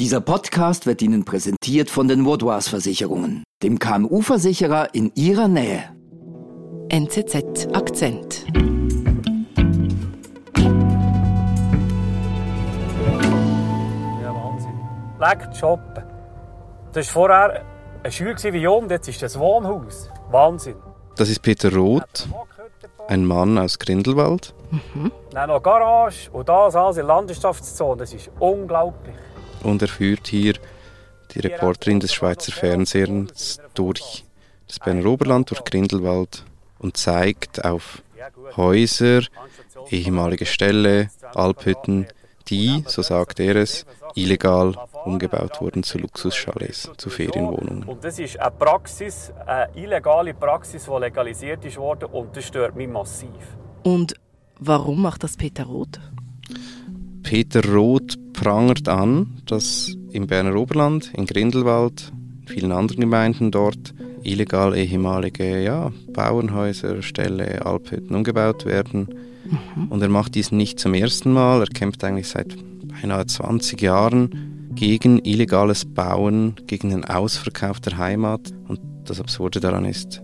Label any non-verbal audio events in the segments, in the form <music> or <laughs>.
Dieser Podcast wird Ihnen präsentiert von den Vaudois Versicherungen, dem KMU-Versicherer in Ihrer Nähe. NZZ Akzent. Ja, Wahnsinn. Leck shoppen. Das war vorher eine Schule wie Jung, jetzt ist das Wohnhaus. Wahnsinn. Das ist Peter Roth, ein Mann aus Grindelwald. Dann noch Garage und das alles in der Landwirtschaftszone. Das ist unglaublich. Und er führt hier die Reporterin des Schweizer Fernsehens durch das Berner Oberland, durch Grindelwald und zeigt auf Häuser, ehemalige Ställe, Alphütten, die, so sagt er es, illegal umgebaut wurden zu Luxuschalets, zu Ferienwohnungen. Und das ist eine Praxis, eine illegale Praxis, die legalisiert ist worden und das stört mich massiv. Und warum macht das Peter Roth? Peter Roth prangert an, dass im Berner Oberland, in Grindelwald, in vielen anderen Gemeinden dort illegal ehemalige ja, Bauernhäuser, Ställe, Alphütten umgebaut werden. Und er macht dies nicht zum ersten Mal, er kämpft eigentlich seit beinahe 20 Jahren gegen illegales Bauen, gegen den Ausverkauf der Heimat. Und das Absurde daran ist,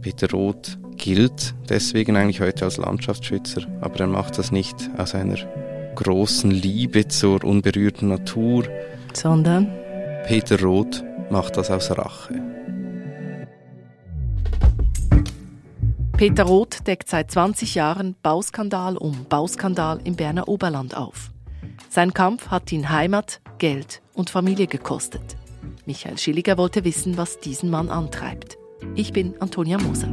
Peter Roth gilt deswegen eigentlich heute als Landschaftsschützer, aber er macht das nicht aus einer großen Liebe zur unberührten Natur. Sondern Peter Roth macht das aus Rache. Peter Roth deckt seit 20 Jahren Bauskandal um Bauskandal im Berner Oberland auf. Sein Kampf hat ihn Heimat, Geld und Familie gekostet. Michael Schilliger wollte wissen, was diesen Mann antreibt. Ich bin Antonia Moser.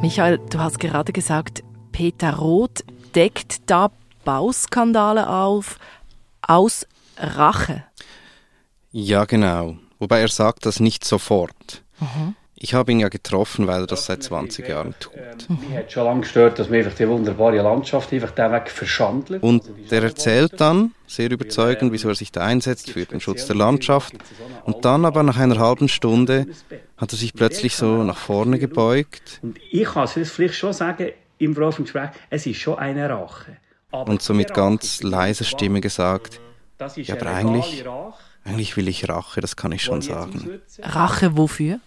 Michael, du hast gerade gesagt, Peter Roth deckt da Bauskandale auf aus Rache. Ja, genau. Wobei er sagt das nicht sofort. Ich habe ihn ja getroffen, weil er das seit 20 Jahren tut. Mich hat schon lange gestört, dass man einfach die wunderbare Landschaft einfach den Weg verschandelt. Und der erzählt dann, sehr überzeugend, wieso er sich da einsetzt für den Schutz der Landschaft. Und dann aber nach einer halben Stunde hat er sich plötzlich so nach vorne gebeugt Und ich kann es vielleicht schon sagen, im Verlauf des Gesprächs, es ist schon eine Rache. Aber und so mit ganz leiser Stimme gesagt, das ist ja, aber eine eigentlich- Rache, eigentlich will ich Rache, das kann ich schon sagen. Rache wofür?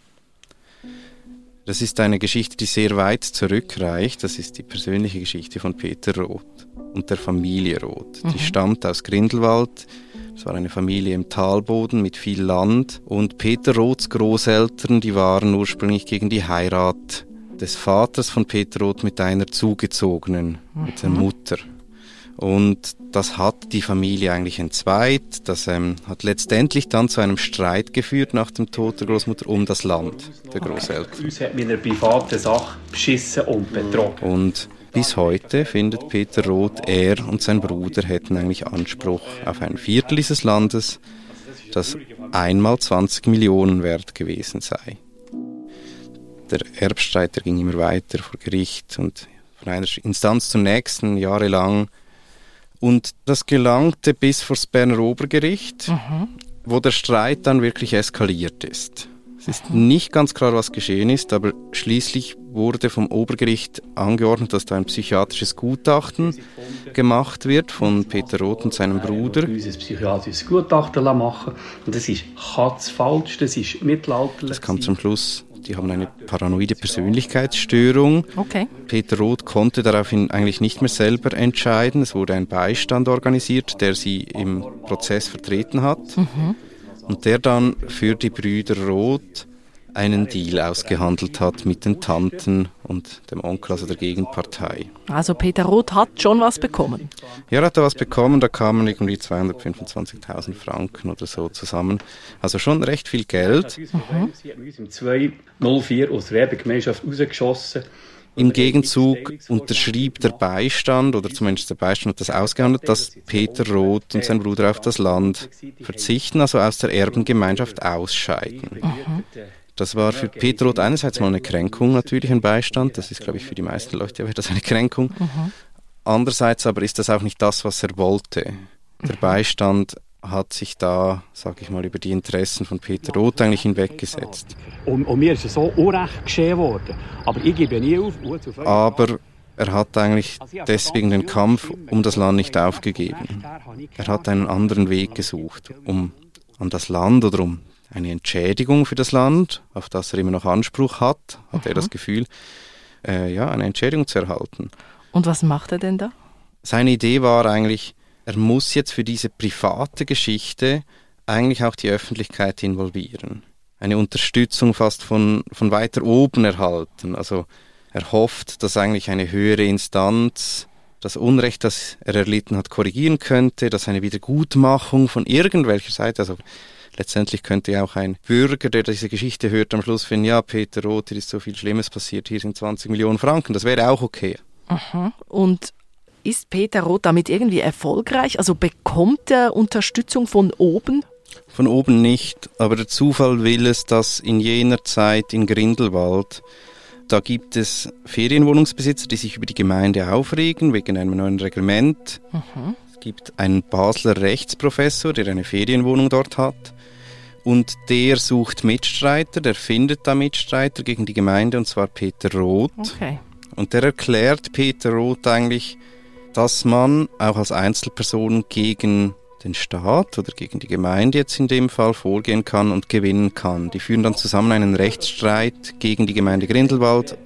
Das ist eine Geschichte, die sehr weit zurückreicht. Das ist die persönliche Geschichte von Peter Roth und der Familie Roth. Die stammt aus Grindelwald. Es war eine Familie im Talboden mit viel Land. Und Peter Roths Großeltern, die waren ursprünglich gegen die Heirat des Vaters von Peter Roth mit einer Zugezogenen, mit der Mutter. Und das hat die Familie eigentlich entzweit. Das ähm, hat letztendlich dann zu einem Streit geführt nach dem Tod der Großmutter um das Land der Großeltern. Uns hat mit einer privaten Sache beschissen und betrogen. Und bis heute findet Peter Roth, er und sein Bruder hätten eigentlich Anspruch auf ein Viertel dieses Landes, das einmal 20 Millionen wert gewesen sei. Der Erbstreit der ging immer weiter vor Gericht und von einer Instanz zur nächsten jahrelang. Und das gelangte bis vor das Berner Obergericht, wo der Streit dann wirklich eskaliert ist. Es ist nicht ganz klar, was geschehen ist, aber schließlich wurde vom Obergericht angeordnet, dass da ein psychiatrisches Gutachten gemacht wird von Peter Roth und seinem Bruder. ein psychiatrisches Gutachten machen. Und das ist falsch, das ist mittelalterlich. Das kam zum Schluss, die haben eine paranoide Persönlichkeitsstörung. Okay. Peter Roth konnte daraufhin eigentlich nicht mehr selber entscheiden. Es wurde ein Beistand organisiert, der sie im Prozess vertreten hat. Und der dann für die Brüder Roth einen Deal ausgehandelt hat mit den Tanten und dem Onkel, also der Gegenpartei. Also Peter Roth hat schon was bekommen. Ja, er hat da was bekommen, da kamen irgendwie 225.000 Franken oder so zusammen. Also schon recht viel Geld. Sie haben uns im 204 aus der Erbengemeinschaft rausgeschossen. Im Gegenzug unterschrieb der Beistand, oder zumindest der Beistand hat das ausgehandelt, dass Peter Roth und sein Bruder auf das Land verzichten, also aus der Erbengemeinschaft ausscheiden. Das war für Peter Roth einerseits mal eine Kränkung, natürlich ein Beistand. Das ist, glaube ich, für die meisten Leute wäre das eine Kränkung. Andererseits aber ist das auch nicht das, was er wollte. Der Beistand hat sich da, sage ich mal, über die Interessen von Peter Roth eigentlich hinweggesetzt. Und, und mir ist es so unrecht geschehen worden. Aber ich gebe nie auf. Aber er hat eigentlich deswegen den Kampf um das Land nicht aufgegeben. Er hat einen anderen Weg gesucht, um an das Land oder um eine Entschädigung für das Land, auf das er immer noch Anspruch hat, hat mhm. er das Gefühl, äh, ja, eine Entschädigung zu erhalten. Und was macht er denn da? Seine Idee war eigentlich, er muss jetzt für diese private Geschichte eigentlich auch die Öffentlichkeit involvieren. Eine Unterstützung fast von, von weiter oben erhalten. Also er hofft, dass eigentlich eine höhere Instanz das Unrecht, das er erlitten hat, korrigieren könnte, dass eine Wiedergutmachung von irgendwelcher Seite, also letztendlich könnte ja auch ein Bürger, der diese Geschichte hört, am Schluss finden, ja, Peter Roth, hier ist so viel Schlimmes passiert, hier sind 20 Millionen Franken, das wäre auch okay. Aha. Und ist Peter Roth damit irgendwie erfolgreich? Also bekommt er Unterstützung von oben? Von oben nicht, aber der Zufall will es, dass in jener Zeit in Grindelwald da gibt es Ferienwohnungsbesitzer, die sich über die Gemeinde aufregen wegen einem neuen Reglement. Mhm. Es gibt einen Basler Rechtsprofessor, der eine Ferienwohnung dort hat. Und der sucht Mitstreiter, der findet da Mitstreiter gegen die Gemeinde, und zwar Peter Roth. Okay. Und der erklärt Peter Roth eigentlich, dass man auch als Einzelperson gegen den Staat oder gegen die Gemeinde jetzt in dem Fall vorgehen kann und gewinnen kann. Die führen dann zusammen einen Rechtsstreit gegen die Gemeinde Grindelwald.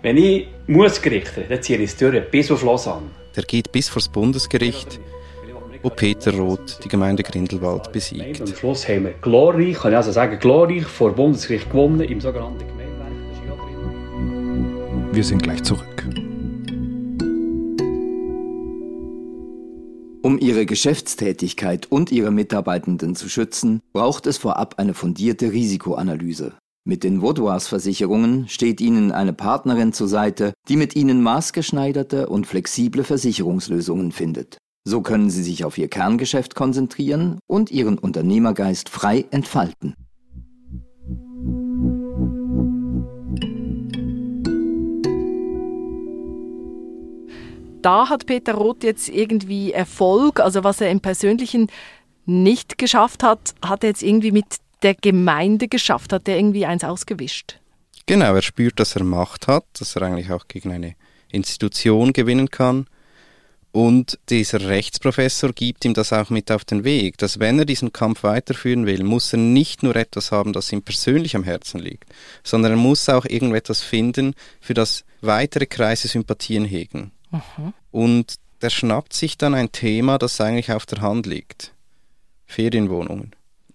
Wenn ich muss gerichten, dann ziehe ich es durch bis auf Lausanne. Der geht bis vor das Bundesgericht, wo Peter Roth die Gemeinde Grindelwald besiegt. Am Schluss haben wir glorreich, kann ich also sagen, glorreich vor Bundesgericht gewonnen im sogenannten Gemeinderecht. Wir sind gleich zurück. Um ihre Geschäftstätigkeit und ihre Mitarbeitenden zu schützen, braucht es vorab eine fundierte Risikoanalyse. Mit den Vaudois Versicherungen steht Ihnen eine Partnerin zur Seite, die mit Ihnen maßgeschneiderte und flexible Versicherungslösungen findet. So können Sie sich auf Ihr Kerngeschäft konzentrieren und Ihren Unternehmergeist frei entfalten. da hat Peter Roth jetzt irgendwie Erfolg. Also was er im Persönlichen nicht geschafft hat, hat er jetzt irgendwie mit der Gemeinde geschafft, hat er irgendwie eins ausgewischt. Genau, er spürt, dass er Macht hat, dass er eigentlich auch gegen eine Institution gewinnen kann. Und dieser Rechtsprofessor gibt ihm das auch mit auf den Weg, dass wenn er diesen Kampf weiterführen will, muss er nicht nur etwas haben, das ihm persönlich am Herzen liegt, sondern er muss auch irgendetwas finden, für das weitere Kreise Sympathien hegen. Mhm. Und der schnappt sich dann ein Thema, das eigentlich auf der Hand liegt. Ferienwohnungen.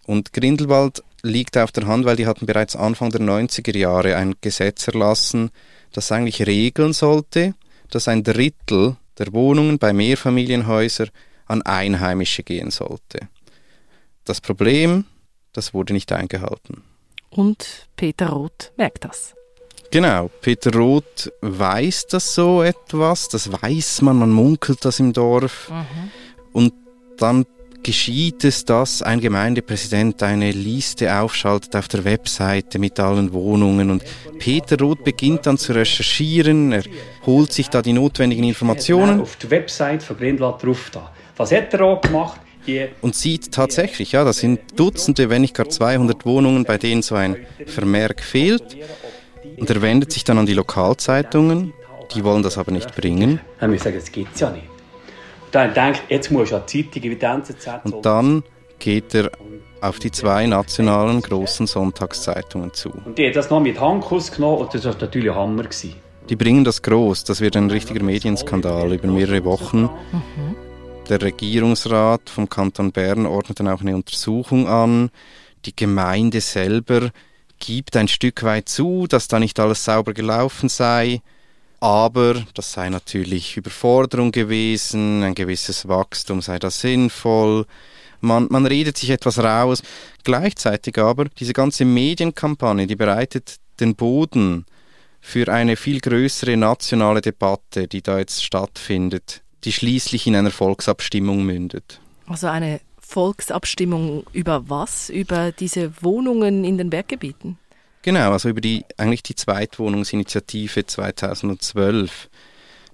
Und Grindelwald liegt auf der Hand, weil die hatten bereits Anfang der 90er Jahre ein Gesetz erlassen, das eigentlich regeln sollte, dass ein Drittel der Wohnungen bei Mehrfamilienhäusern an Einheimische gehen sollte. Das Problem, das wurde nicht eingehalten. Und Peter Roth merkt das. Genau, Peter Roth weiß das so etwas, das weiß man, man munkelt das im Dorf. Mhm. Und dann geschieht es, dass ein Gemeindepräsident eine Liste aufschaltet auf der Webseite mit allen Wohnungen und Peter Roth beginnt dann zu recherchieren, er holt sich da die notwendigen Informationen. Auf der Website von Grindwald drauf da. Was hat er auch gemacht? Und sieht tatsächlich, ja, da sind Dutzende, wenn nicht gar 200 Wohnungen, bei denen so ein Vermerk fehlt. Und er wendet sich dann an die Lokalzeitungen, die wollen das aber nicht bringen. Ich sagen, das gibt es ja nicht. Und dann denkt jetzt muss ja die Zeitung Evidenzen setzen. Und dann geht er auf die zwei nationalen großen Sonntagszeitungen zu. Und die hat das noch mit Handkuss genommen und das war natürlich ein Hammer. Gewesen. Die bringen das groß, das wird ein richtiger Medienskandal über mehrere Wochen. Mhm. Der Regierungsrat vom Kanton Bern ordnet dann auch eine Untersuchung an. Die Gemeinde selber gibt ein Stück weit zu, dass da nicht alles sauber gelaufen sei, aber das sei natürlich Überforderung gewesen, ein gewisses Wachstum sei da sinnvoll. Man, man redet sich etwas raus. Gleichzeitig aber, diese ganze Medienkampagne, die bereitet den Boden für eine viel größere nationale Debatte, die da jetzt stattfindet, die schließlich in einer Volksabstimmung mündet. Also eine Volksabstimmung über was? Über diese Wohnungen in den Berggebieten? Genau, also über die eigentlich die Zweitwohnungsinitiative 2012.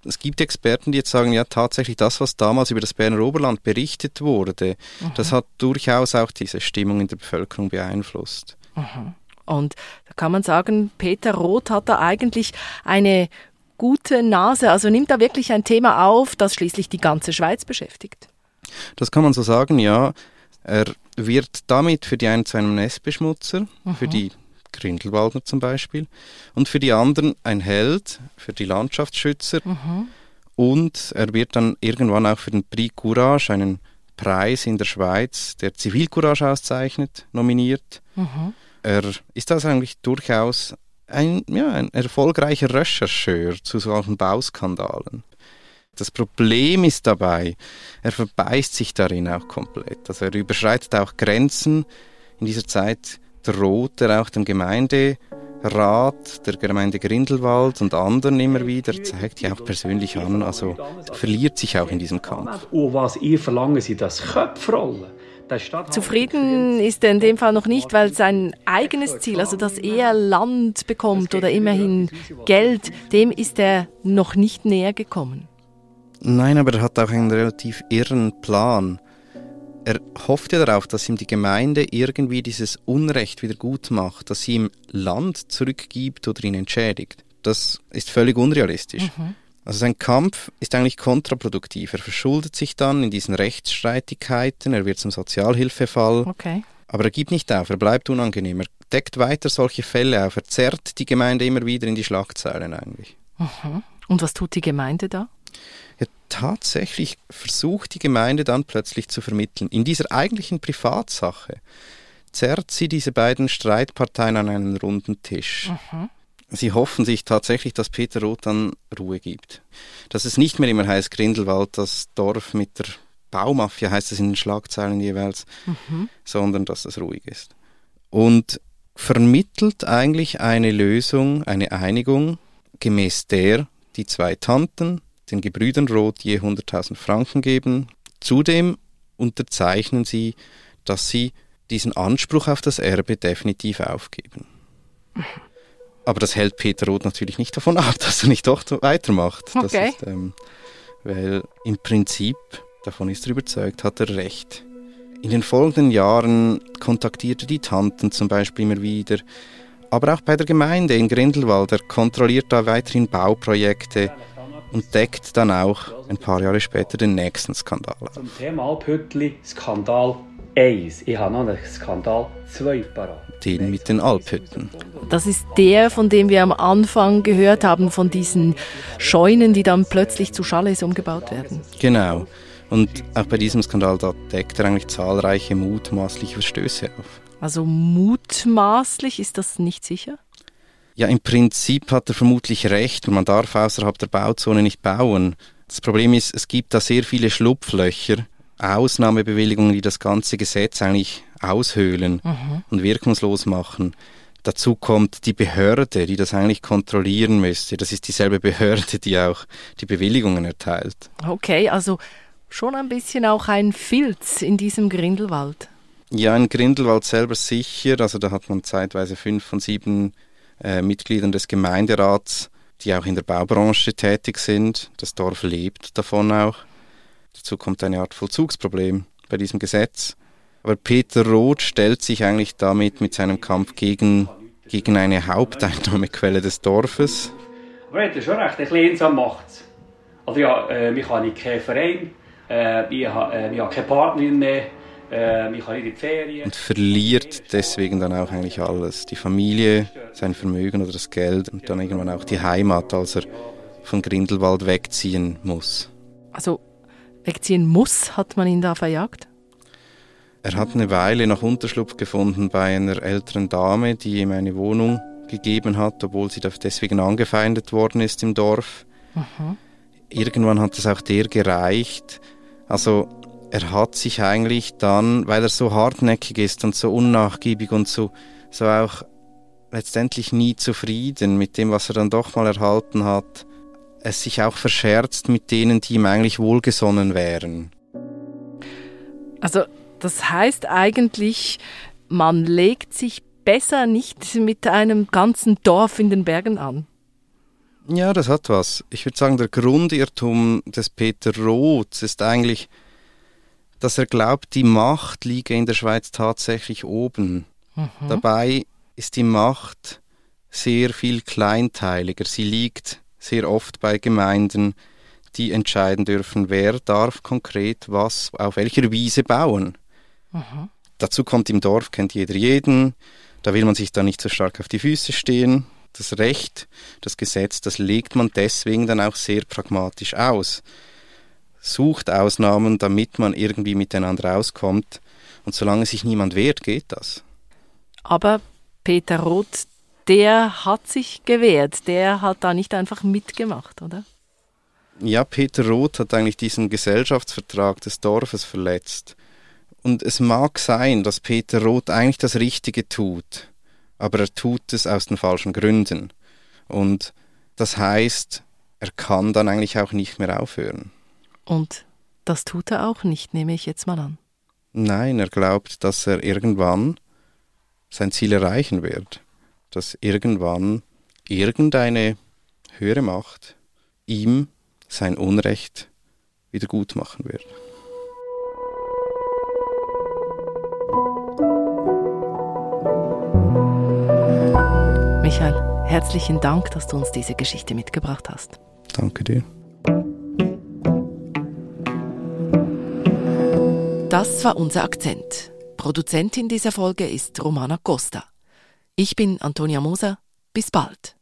Es gibt Experten, die jetzt sagen, ja tatsächlich das, was damals über das Berner Oberland berichtet wurde, mhm. das hat durchaus auch diese Stimmung in der Bevölkerung beeinflusst. Mhm. Und da kann man sagen, Peter Roth hat da eigentlich eine gute Nase, also nimmt er wirklich ein Thema auf, das schließlich die ganze Schweiz beschäftigt. Das kann man so sagen, ja. Er wird damit für die einen zu einem Nestbeschmutzer, mhm. für die Grindelwaldner zum Beispiel, und für die anderen ein Held, für die Landschaftsschützer. Mhm. Und er wird dann irgendwann auch für den Prix Courage, einen Preis in der Schweiz, der Zivilcourage auszeichnet, nominiert. Mhm. Er ist also eigentlich durchaus ein, ja, ein erfolgreicher Rechercheur zu solchen Bauskandalen. Das Problem ist dabei, er verbeißt sich darin auch komplett. Also er überschreitet auch Grenzen. In dieser Zeit droht er auch dem Gemeinderat, der Gemeinde Grindelwald und anderen immer wieder, zeigt ja auch persönlich an, also verliert sich auch in diesem Kampf. Und was ihr verlangen, Sie das Köpfrollen. Zufrieden ist er in dem Fall noch nicht, weil sein eigenes Ziel, also dass er Land bekommt oder immerhin Geld, dem ist er noch nicht näher gekommen. Nein, aber er hat auch einen relativ irren Plan. Er hofft ja darauf, dass ihm die Gemeinde irgendwie dieses Unrecht wieder gut macht, dass sie ihm Land zurückgibt oder ihn entschädigt. Das ist völlig unrealistisch. Mhm. Also sein Kampf ist eigentlich kontraproduktiv. Er verschuldet sich dann in diesen Rechtsstreitigkeiten, er wird zum Sozialhilfefall. Okay. Aber er gibt nicht auf, er bleibt unangenehm. Er deckt weiter solche Fälle auf, er zerrt die Gemeinde immer wieder in die Schlagzeilen eigentlich. Mhm. Und was tut die Gemeinde da? Tatsächlich versucht die Gemeinde dann plötzlich zu vermitteln. In dieser eigentlichen Privatsache zerrt sie diese beiden Streitparteien an einen runden Tisch. Mhm. Sie hoffen sich tatsächlich, dass Peter Roth dann Ruhe gibt. Dass es nicht mehr immer heißt Grindelwald, das Dorf mit der Baumafia, heißt es in den Schlagzeilen jeweils, mhm. sondern dass es ruhig ist. Und vermittelt eigentlich eine Lösung, eine Einigung, gemäß der die zwei Tanten den Gebrüdern Roth je 100.000 Franken geben. Zudem unterzeichnen sie, dass sie diesen Anspruch auf das Erbe definitiv aufgeben. Aber das hält Peter Roth natürlich nicht davon ab, <laughs> dass er nicht doch weitermacht. Okay. Ist, ähm, weil im Prinzip, davon ist er überzeugt, hat er recht. In den folgenden Jahren kontaktierte die Tanten zum Beispiel immer wieder, aber auch bei der Gemeinde in Grindelwald, er kontrolliert da weiterhin Bauprojekte, und deckt dann auch ein paar Jahre später den nächsten Skandal auf. Zum Thema Alphüttli, Skandal 1. Ich habe noch einen Skandal 2 parat. Den mit den Alphütten. Das ist der, von dem wir am Anfang gehört haben, von diesen Scheunen, die dann plötzlich zu Chalets umgebaut werden. Genau. Und auch bei diesem Skandal da deckt er eigentlich zahlreiche mutmaßliche Verstöße auf. Also mutmaßlich ist das nicht sicher? Ja, im Prinzip hat er vermutlich recht. Man darf außerhalb der Bauzone nicht bauen. Das Problem ist, es gibt da sehr viele Schlupflöcher, Ausnahmebewilligungen, die das ganze Gesetz eigentlich aushöhlen mhm. und wirkungslos machen. Dazu kommt die Behörde, die das eigentlich kontrollieren müsste. Das ist dieselbe Behörde, die auch die Bewilligungen erteilt. Okay, also schon ein bisschen auch ein Filz in diesem Grindelwald. Ja, in Grindelwald selber sicher. Also da hat man zeitweise fünf von sieben äh, Mitgliedern des Gemeinderats, die auch in der Baubranche tätig sind. Das Dorf lebt davon auch. Dazu kommt eine Art Vollzugsproblem bei diesem Gesetz. Aber Peter Roth stellt sich eigentlich damit mit seinem Kampf gegen, gegen eine Haupteinnahmequelle des Dorfes. Aber er hat schon recht, ein bisschen einsam macht Also ja, äh, ich habe keinen Verein, äh, ich, äh, habe keine Partnerin mehr, äh, ich kann nicht in die Ferien. Und verliert deswegen dann auch eigentlich alles. Die Familie, sein Vermögen oder das Geld und dann irgendwann auch die Heimat, als er von Grindelwald wegziehen muss. Also wegziehen muss, hat man ihn da verjagt? Er hat eine Weile noch Unterschlupf gefunden bei einer älteren Dame, die ihm eine Wohnung gegeben hat, obwohl sie deswegen angefeindet worden ist im Dorf. Mhm. Irgendwann hat es auch der gereicht. Also er hat sich eigentlich dann, weil er so hartnäckig ist und so unnachgiebig und so, so auch letztendlich nie zufrieden mit dem, was er dann doch mal erhalten hat, es sich auch verscherzt mit denen, die ihm eigentlich wohlgesonnen wären. Also das heißt eigentlich, man legt sich besser nicht mit einem ganzen Dorf in den Bergen an. Ja, das hat was. Ich würde sagen, der Grundirrtum des Peter Roths ist eigentlich, dass er glaubt, die Macht liege in der Schweiz tatsächlich oben. Mhm. Dabei ist die Macht sehr viel kleinteiliger. Sie liegt sehr oft bei Gemeinden, die entscheiden dürfen, wer darf konkret was auf welcher Wiese bauen. Mhm. Dazu kommt im Dorf, kennt jeder jeden, da will man sich dann nicht so stark auf die Füße stehen. Das Recht, das Gesetz, das legt man deswegen dann auch sehr pragmatisch aus. Sucht Ausnahmen, damit man irgendwie miteinander auskommt. Und solange sich niemand wehrt, geht das. Aber Peter Roth, der hat sich gewehrt. Der hat da nicht einfach mitgemacht, oder? Ja, Peter Roth hat eigentlich diesen Gesellschaftsvertrag des Dorfes verletzt. Und es mag sein, dass Peter Roth eigentlich das Richtige tut, aber er tut es aus den falschen Gründen. Und das heißt, er kann dann eigentlich auch nicht mehr aufhören. Und das tut er auch nicht, nehme ich jetzt mal an. Nein, er glaubt, dass er irgendwann sein Ziel erreichen wird, dass irgendwann irgendeine höhere Macht ihm sein Unrecht wieder gut machen wird. Michael, herzlichen Dank, dass du uns diese Geschichte mitgebracht hast. Danke dir. Das war unser Akzent. Produzentin dieser Folge ist Romana Costa. Ich bin Antonia Moser. Bis bald.